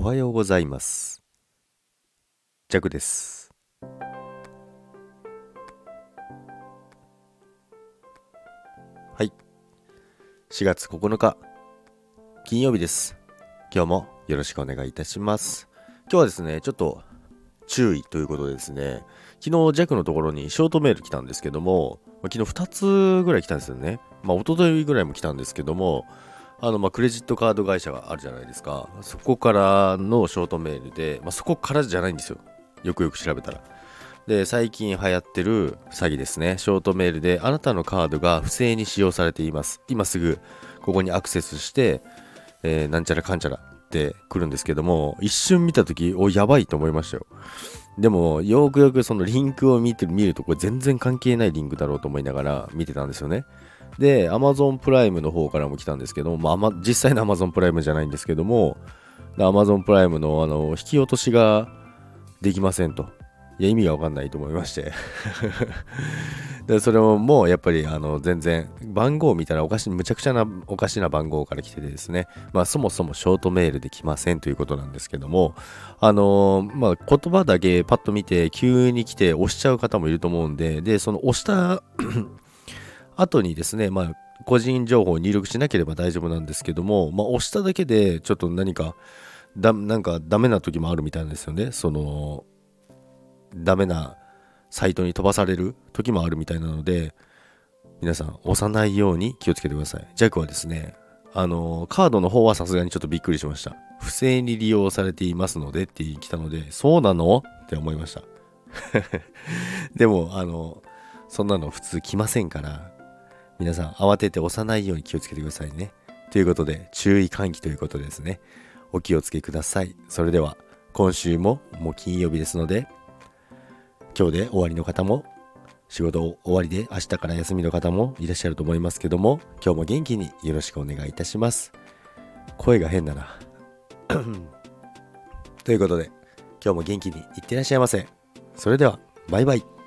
おはようございます。ジャクです。はい。4月9日、金曜日です。今日もよろしくお願いいたします。今日はですね、ちょっと注意ということでですね、昨日ジャクのところにショートメール来たんですけども、昨日2つぐらい来たんですよね。まあ、一昨日ぐらいも来たんですけども、あのまあクレジットカード会社があるじゃないですか。そこからのショートメールで、まあ、そこからじゃないんですよ。よくよく調べたら。で、最近流行ってる詐欺ですね。ショートメールで、あなたのカードが不正に使用されています。今すぐここにアクセスして、えーなんちゃらかんちゃらって来るんですけども、一瞬見たとき、お、やばいと思いましたよ。でも、よくよくそのリンクを見て見ると、これ全然関係ないリンクだろうと思いながら見てたんですよね。で、Amazon プライムの方からも来たんですけども、まあ、実際の Amazon プライムじゃないんですけども、で Amazon プライムのあの引き落としができませんと。いや、意味がわかんないと思いまして。で、それももうやっぱりあの全然番号を見たらおかし、むちゃくちゃなおかしな番号から来ててですね、まあそもそもショートメールで来ませんということなんですけども、あのーまあ言葉だけパッと見て急に来て押しちゃう方もいると思うんで、で、その押した後にですね、まあ、個人情報を入力しなければ大丈夫なんですけども、まあ、押しただけでちょっと何かだなんかダメな時もあるみたいなんですよね。そのダメなサイトに飛ばされる時もあるみたいなので皆さん押さないように気をつけてください。ジャックはですねあのカードの方はさすがにちょっとびっくりしました。不正に利用されていますのでって言い来たのでそうなの？って思いました。でもあのそんなの普通来ませんから皆さん慌てて押さないように気をつけてくださいね。ということで、注意喚起ということですね。お気をつけください。それでは、今週ももう金曜日ですので、今日で終わりの方も、仕事終わりで明日から休みの方もいらっしゃると思いますけども、今日も元気によろしくお願いいたします。声が変だな。ということで、今日も元気にいってらっしゃいませ。それでは、バイバイ。